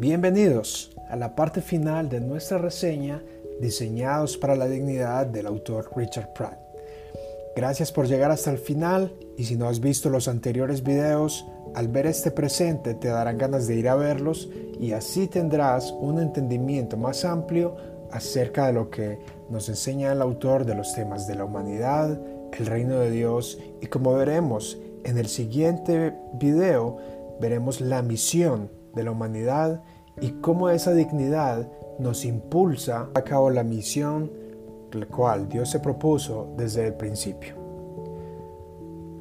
Bienvenidos a la parte final de nuestra reseña Diseñados para la Dignidad del autor Richard Pratt. Gracias por llegar hasta el final y si no has visto los anteriores videos, al ver este presente te darán ganas de ir a verlos y así tendrás un entendimiento más amplio acerca de lo que nos enseña el autor de los temas de la humanidad, el reino de Dios y como veremos en el siguiente video, veremos la misión de la humanidad y cómo esa dignidad nos impulsa a cabo la misión la cual Dios se propuso desde el principio.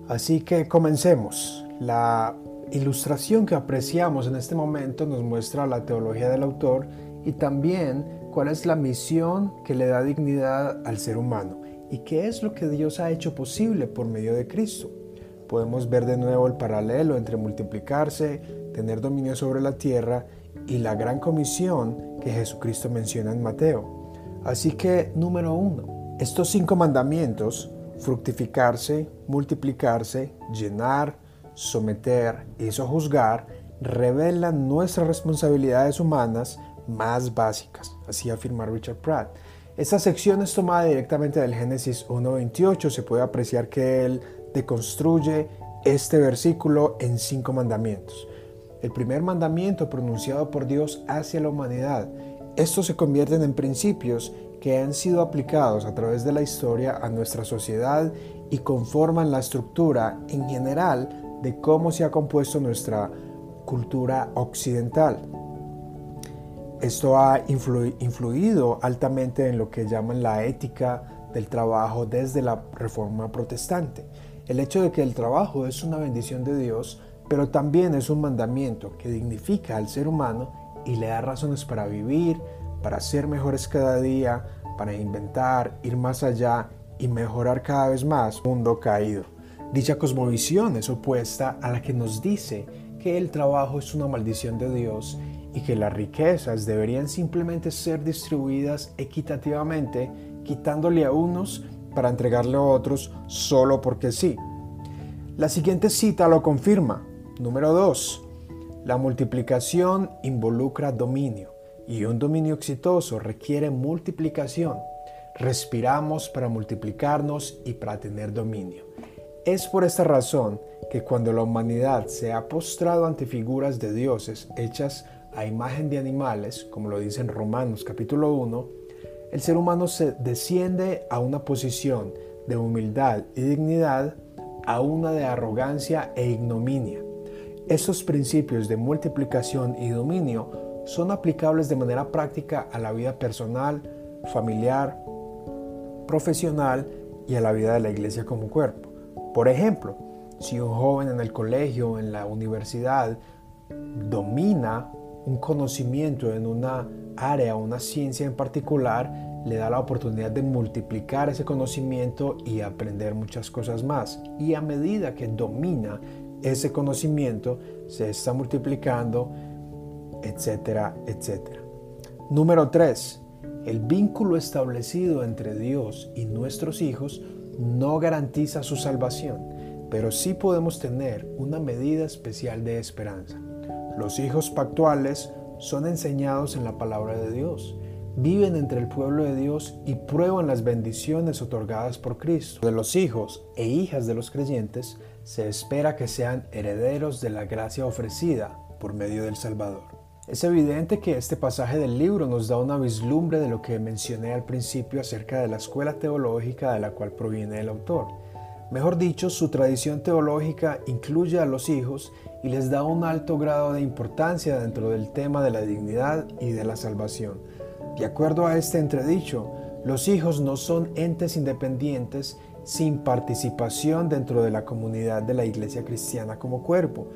Así que comencemos. La ilustración que apreciamos en este momento nos muestra la teología del autor y también cuál es la misión que le da dignidad al ser humano y qué es lo que Dios ha hecho posible por medio de Cristo. Podemos ver de nuevo el paralelo entre multiplicarse, tener dominio sobre la tierra y la gran comisión que Jesucristo menciona en Mateo. Así que, número uno, estos cinco mandamientos, fructificarse, multiplicarse, llenar, someter y sojuzgar, revelan nuestras responsabilidades humanas más básicas, así afirma Richard Pratt. Esta sección es tomada directamente del Génesis 1.28, se puede apreciar que él deconstruye este versículo en cinco mandamientos el primer mandamiento pronunciado por Dios hacia la humanidad. Estos se convierten en principios que han sido aplicados a través de la historia a nuestra sociedad y conforman la estructura en general de cómo se ha compuesto nuestra cultura occidental. Esto ha influido altamente en lo que llaman la ética del trabajo desde la reforma protestante. El hecho de que el trabajo es una bendición de Dios pero también es un mandamiento que dignifica al ser humano y le da razones para vivir, para ser mejores cada día, para inventar, ir más allá y mejorar cada vez más mundo caído. Dicha cosmovisión es opuesta a la que nos dice que el trabajo es una maldición de Dios y que las riquezas deberían simplemente ser distribuidas equitativamente, quitándole a unos para entregarle a otros solo porque sí. La siguiente cita lo confirma. Número 2. La multiplicación involucra dominio y un dominio exitoso requiere multiplicación. Respiramos para multiplicarnos y para tener dominio. Es por esta razón que cuando la humanidad se ha postrado ante figuras de dioses hechas a imagen de animales, como lo dice en Romanos capítulo 1, el ser humano se desciende a una posición de humildad y dignidad a una de arrogancia e ignominia. Estos principios de multiplicación y dominio son aplicables de manera práctica a la vida personal, familiar, profesional y a la vida de la iglesia como cuerpo. Por ejemplo, si un joven en el colegio o en la universidad domina un conocimiento en una área, una ciencia en particular, le da la oportunidad de multiplicar ese conocimiento y aprender muchas cosas más. Y a medida que domina ese conocimiento se está multiplicando, etcétera, etcétera. Número 3. El vínculo establecido entre Dios y nuestros hijos no garantiza su salvación, pero sí podemos tener una medida especial de esperanza. Los hijos pactuales son enseñados en la palabra de Dios, viven entre el pueblo de Dios y prueban las bendiciones otorgadas por Cristo. De los hijos e hijas de los creyentes se espera que sean herederos de la gracia ofrecida por medio del Salvador. Es evidente que este pasaje del libro nos da una vislumbre de lo que mencioné al principio acerca de la escuela teológica de la cual proviene el autor. Mejor dicho, su tradición teológica incluye a los hijos y les da un alto grado de importancia dentro del tema de la dignidad y de la salvación. De acuerdo a este entredicho, los hijos no son entes independientes sin participación dentro de la comunidad de la iglesia cristiana como cuerpo,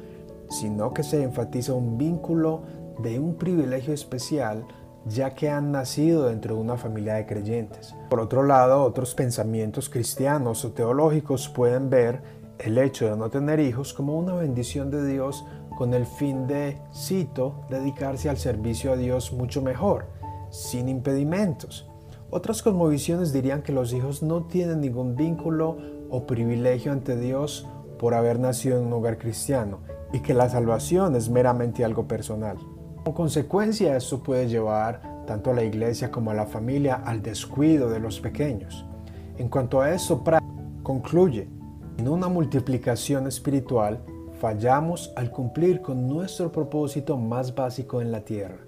sino que se enfatiza un vínculo de un privilegio especial ya que han nacido dentro de una familia de creyentes. Por otro lado, otros pensamientos cristianos o teológicos pueden ver el hecho de no tener hijos como una bendición de Dios con el fin de, cito, dedicarse al servicio a Dios mucho mejor, sin impedimentos. Otras cosmovisiones dirían que los hijos no tienen ningún vínculo o privilegio ante Dios por haber nacido en un hogar cristiano y que la salvación es meramente algo personal. Como consecuencia, esto puede llevar tanto a la iglesia como a la familia al descuido de los pequeños. En cuanto a eso, concluye, en una multiplicación espiritual fallamos al cumplir con nuestro propósito más básico en la tierra,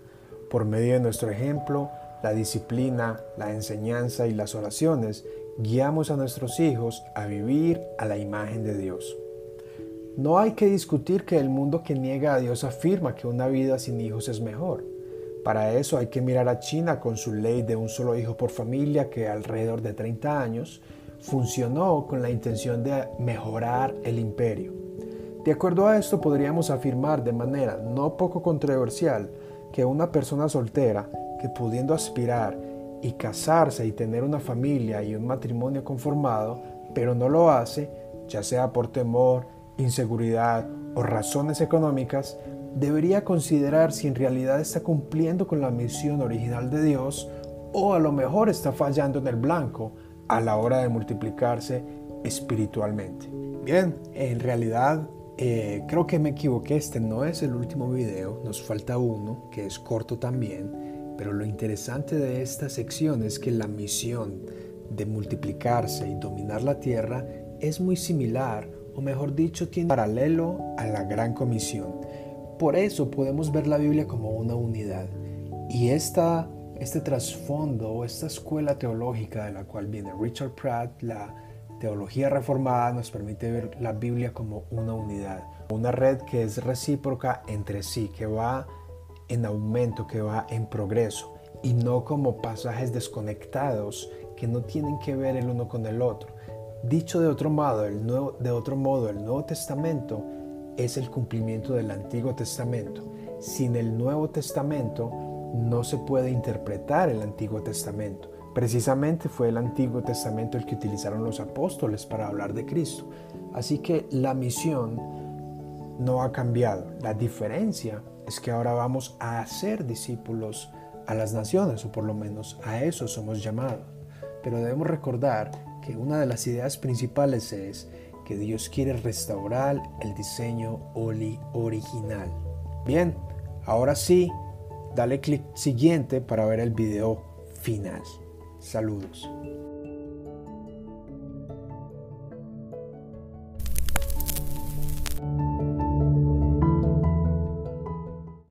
por medio de nuestro ejemplo, la disciplina, la enseñanza y las oraciones, guiamos a nuestros hijos a vivir a la imagen de Dios. No hay que discutir que el mundo que niega a Dios afirma que una vida sin hijos es mejor. Para eso hay que mirar a China con su ley de un solo hijo por familia que alrededor de 30 años funcionó con la intención de mejorar el imperio. De acuerdo a esto podríamos afirmar de manera no poco controversial que una persona soltera que pudiendo aspirar y casarse y tener una familia y un matrimonio conformado, pero no lo hace, ya sea por temor, inseguridad o razones económicas, debería considerar si en realidad está cumpliendo con la misión original de Dios o a lo mejor está fallando en el blanco a la hora de multiplicarse espiritualmente. Bien, en realidad eh, creo que me equivoqué, este no es el último video, nos falta uno que es corto también, pero lo interesante de esta sección es que la misión de multiplicarse y dominar la tierra es muy similar, o mejor dicho, tiene paralelo a la gran comisión. Por eso podemos ver la Biblia como una unidad. Y esta, este trasfondo esta escuela teológica de la cual viene Richard Pratt, la teología reformada, nos permite ver la Biblia como una unidad, una red que es recíproca entre sí, que va en aumento, que va en progreso, y no como pasajes desconectados que no tienen que ver el uno con el otro. Dicho de otro modo, el nuevo, de otro modo, el Nuevo Testamento es el cumplimiento del Antiguo Testamento. Sin el Nuevo Testamento no se puede interpretar el Antiguo Testamento. Precisamente fue el Antiguo Testamento el que utilizaron los apóstoles para hablar de Cristo. Así que la misión no ha cambiado. La diferencia es que ahora vamos a hacer discípulos a las naciones, o por lo menos a eso somos llamados. Pero debemos recordar que una de las ideas principales es que Dios quiere restaurar el diseño original. Bien, ahora sí, dale clic siguiente para ver el video final. Saludos.